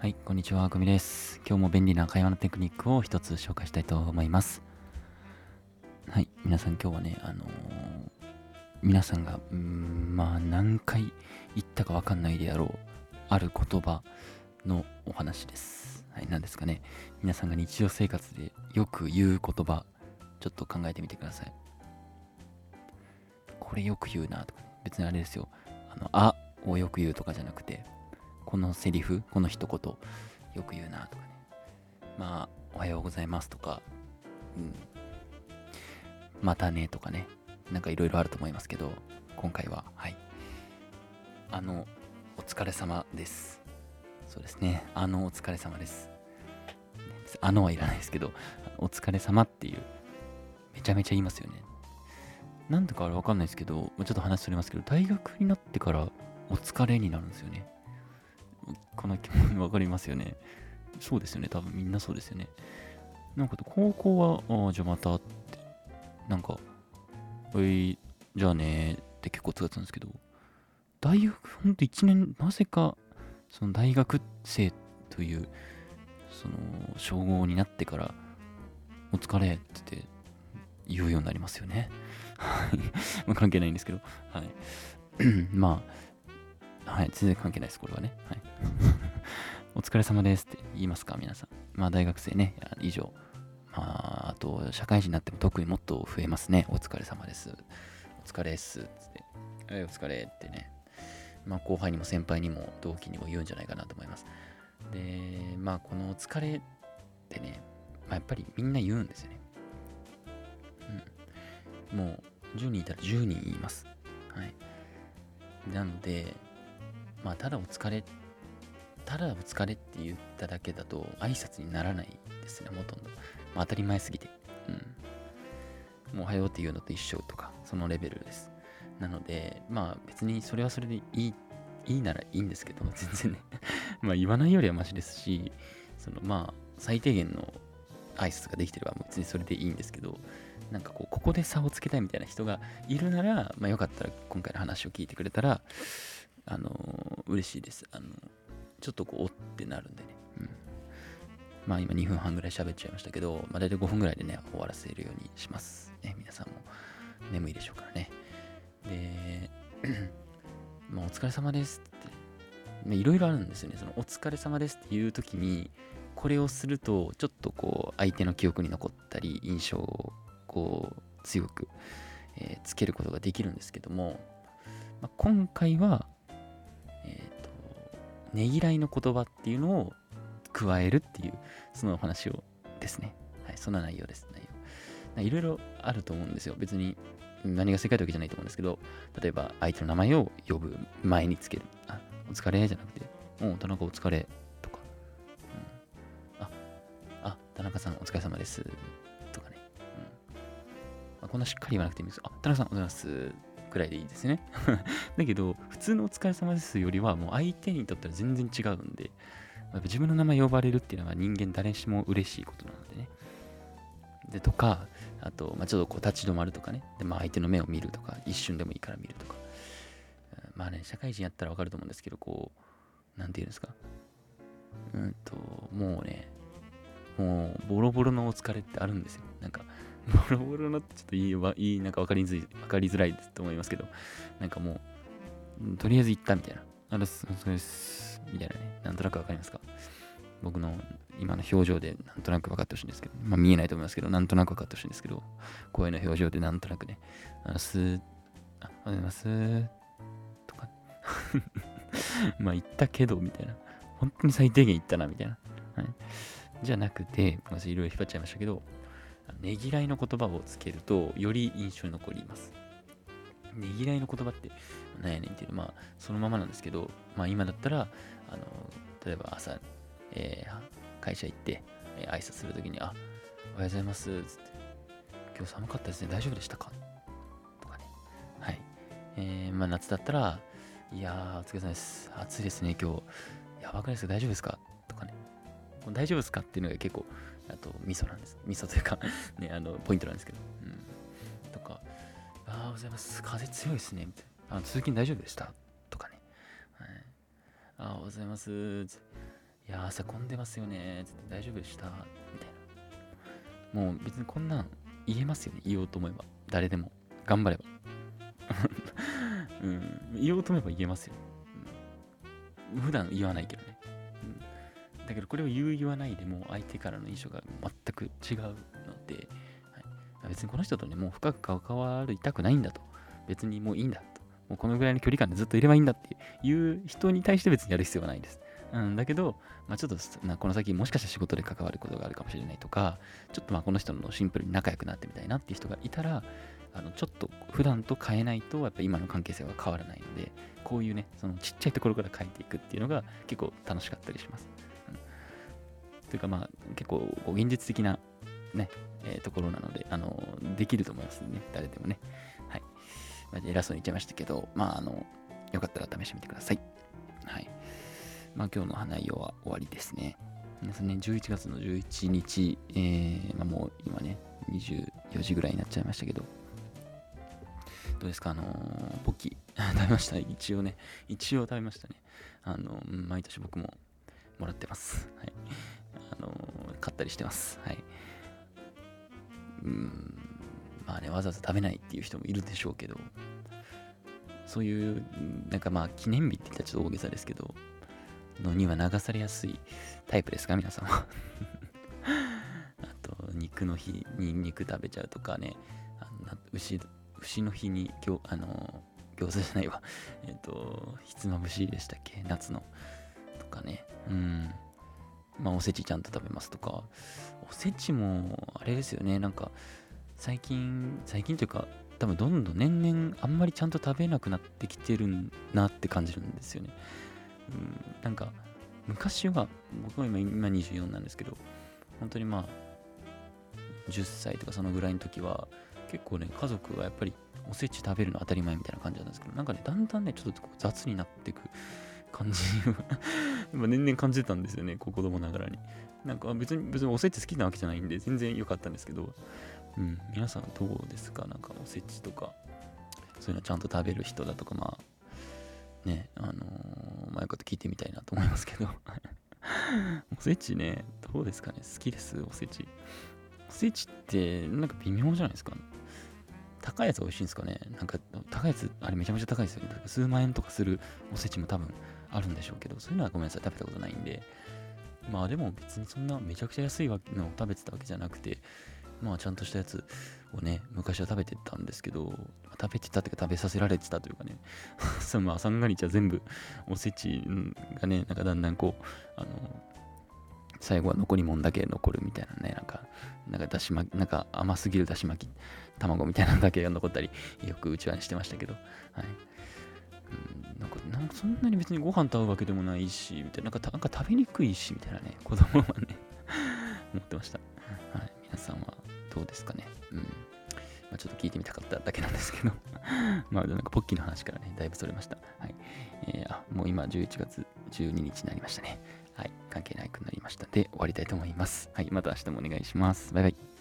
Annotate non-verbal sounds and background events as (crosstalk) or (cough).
はい、こんにちは、グミです。今日も便利な会話のテクニックを一つ紹介したいと思います。はい、皆さん今日はね、あのー皆さんが、うーん、まあ何回言ったかわかんないであろう、ある言葉のお話です。はい、何ですかね。皆さんが日常生活でよく言う言葉、ちょっと考えてみてください。これよく言うなとか、別にあれですよ。あの、あをよく言うとかじゃなくて、このセリフ、この一言、よく言うなとかね。まあ、おはようございますとか、うん。またねとかね。なんかいろいろあると思いますけど、今回は、はい。あの、お疲れ様です。そうですね。あの、お疲れ様です。あのはいらないですけど、お疲れ様っていう、めちゃめちゃ言いますよね。なんでかあれわかんないですけど、ちょっと話それますけど、大学になってからお疲れになるんですよね。この気持ちわかりますよね。そうですよね。多分みんなそうですよね。なんか高校は、ああ、じゃあまたって、なんか、おい、じゃあねって結構使ってたんですけど、大学、ほんと1年、なぜか、その大学生という、その、称号になってから、お疲れって言って言うようになりますよね。はい。ま関係ないんですけど、はい。(clears throat) まあ、はい、全然関係ないです、これはね。はい。(laughs) お疲れ様ですって言いますか、皆さん。まあ、大学生ね、以上。まあ、あと、社会人になっても特にもっと増えますね。お疲れ様です。お疲れっす。つって。はい、お疲れってね。まあ、後輩にも先輩にも同期にも言うんじゃないかなと思います。で、まあ、このお疲れってね、まあ、やっぱりみんな言うんですよね。うん。もう、10人いたら10人言います。はい。なので、まあ、ただお疲れって、ただお疲れって言っただけだと挨拶にならないですね、ほとんど。まあ、当たり前すぎて。うん。もうおはようっていうのと一緒とか、そのレベルです。なので、まあ別にそれはそれでいい、いいならいいんですけど、全然ね。(laughs) まあ言わないよりはマシですし、そのまあ最低限の挨拶ができてれば別にそれでいいんですけど、なんかこう、ここで差をつけたいみたいな人がいるなら、まあよかったら今回の話を聞いてくれたら、あのー嬉しいです。あのちょっとこう、おってなるんでね。うん。まあ今2分半ぐらい喋っちゃいましたけど、まあ大体5分ぐらいでね、終わらせるようにします。ね、皆さんも眠いでしょうからね。で、まあお疲れ様ですって、いろいろあるんですよね。そのお疲れ様ですっていう時に、これをすると、ちょっとこう、相手の記憶に残ったり、印象をこう、強く、えーつけることができるんですけども、まあ、今回は、ねぎらいの言葉っていうのを加えるっていう、そのお話をですね。はい、そんな内容です。内容。いろいろあると思うんですよ。別に何が正解ってわけじゃないと思うんですけど、例えば相手の名前を呼ぶ前につける。あ、お疲れじゃなくて、お田中お疲れとか、うん、あ、あ、田中さんお疲れ様ですとかね。うんまあ、こんなしっかり言わなくてもいいんです。あ、田中さんお疲れ様ですくらいでいいですね。(laughs) だけど、普通のお疲れ様ですよりは、もう相手にとっては全然違うんで、やっぱ自分の名前呼ばれるっていうのは人間誰しも嬉しいことなのでね。で、とか、あと、まあ、ちょっとこう立ち止まるとかね。で、まあ、相手の目を見るとか、一瞬でもいいから見るとか。まあね、社会人やったらわかると思うんですけど、こう、なんていうんですか。うんと、もうね、もう、ボロボロのお疲れってあるんですよ。なんか、ボロボロのってちょっといいわ、いい、なんかわかりづらい、わかりづらいと思いますけど、なんかもう、とりあえず行ったみたいな。あれす、お疲れです。みたいなね。なんとなくわかりますか？僕の今の表情でなんとなく分かってほしいんですけど、まあ見えないと思いますけど、なんとなく分かってほしいんですけど、声の表情でなんとなくね、あの、すー、あ、おはようございますとか、(laughs) まあ言ったけど、みたいな。本当に最低限言ったな、みたいな。はい。じゃなくて、ごめんなさい、いろいろ引っ張っちゃいましたけど、ねぎらいの言葉をつけると、より印象に残ります。ねぎらいの言葉って何やねんっていうまあそのままなんですけど、まあ今だったら、あの、例えば朝、えー会社行って、えー挨拶するときに、あ、おはようございます、つって、今日寒かったですね、大丈夫でしたか？とかね。はい。えーまあ夏だったら、いやー、お疲れ様です。暑いですね、今日。やばくないですか？大丈夫ですか？とかね。大丈夫ですか？っていうのが結構、あと、味噌なんです。味噌というか (laughs) ね、あの、ポイントなんですけど。うん。とか、あーおはようございます。風強いですね。みたいな。あ通勤大丈夫でした？とかね。はい。あーおはようございます。いいや、朝混んでますよね。大丈夫でした？みたいな。もう別にこんなん言えますよね。言おうと思えば。誰でも。頑張れば。(laughs) うん。言おうと思えば言えますよ。うん、普段言わないけどね。だけどこれを言う言わないでも相手からの印象が全く違うので、はい、別にこの人とね、もう深く関わりたくないんだと。別にもういいんだと。もうこのぐらいの距離感でずっといればいいんだっていう人に対して別にやる必要はないです。うん、だけど、まあ、ちょっとなこの先もしかしたら仕事で関わることがあるかもしれないとか、ちょっとまあこの人のシンプルに仲良くなってみたいなっていう人がいたら、あのちょっと普段と変えないとやっぱ今の関係性は変わらないので、こういうね、そのちっちゃいところから変えていくっていうのが結構楽しかったりします。というかまあ結構こう現実的なね、えー、ところなので、あの、できると思いますね、誰でもね。はい。まあ、偉そうに言っちゃいましたけど、まああの、よかったら試してみてください。はい。まあ、今日の内容は終わりですね。皆さんね、11月の11日、えー、まあ、もう今ね、24時ぐらいになっちゃいましたけど、どうですか、あのー、ポッキー (laughs) 食べました？一応ね、一応食べましたね。あのー、毎年僕ももらってます。はい。あのー、買ったりしてます。はい。うん、まあね、わざわざ食べないっていう人もいるでしょうけど、そういう、なんかまあ、記念日って言ったらちょっと大げさですけど、のには流されやすいタイプですか？皆さんは。(laughs) あと肉の日に肉食べちゃうとかね。あの牛牛の日にぎょあの餃子じゃないわ。えっ、とひつまぶしでしたっけ？夏の。とかね。うん。まあおせちちゃんと食べますとか。おせちもあれですよね。なんか最近最近というか多分どんどん年々あんまりちゃんと食べなくなってきてるなって感じるんですよね。うん、なんか昔は僕は今今24なんですけど本当にまあ10歳とかそのぐらいの時は結構ね家族はやっぱりおせち食べるの当たり前みたいな感じなんですけどなんかねだんだんねちょっと雑になっていく感じ今 (laughs) 年々感じてたんですよね子供ながらに。なんか別に別におせち好きなわけじゃないんで全然良かったんですけど。うん皆さんどうですか？なんかおせちとか。そういうのちゃんと食べる人だとかまあね、あのー、まあ、よかった聞いてみたいなと思いますけど。(laughs) おせちね、どうですかね？好きです、おせち。おせちって、なんか微妙じゃないですか？高いやつ美味しいんですかね？なんか、高いやつ、あれめちゃめちゃ高いですよね。数万円とかするおせちも多分あるんでしょうけど、そういうのはごめんなさい、食べたことないんで。まあでも別にそんなめちゃくちゃ安いのを食べてたわけじゃなくて、まあちゃんとしたやつをね、昔は食べてたんですけど、食べてたっていうか食べさせられてたというかね、(laughs) そのまあ三が日は全部おせちがね、なんかだんだんこう、あの、最後は残り物だけ残るみたいなね、なんか、なんかだし巻き、なんか甘すぎるだし巻き卵みたいなのだけが残ったり、よくうちわにしてましたけど、はい。なんか、そんなに別にご飯食べるわけでもないし、みたいな、なんかなんか食べにくいし、みたいなね、(laughs) 子供はね (laughs) 思ってました。はい。皆さんはどうですかね。うん。まあ、ちょっと聞いてみたかっただけなんですけど (laughs) まあ、なんかポッキーの話からね、だいぶそれました。はい。えー、あ、もう今11月12日になりましたね。はい。関係なくなりましたで、終わりたいと思います。はい。また明日もお願いします。バイバイ。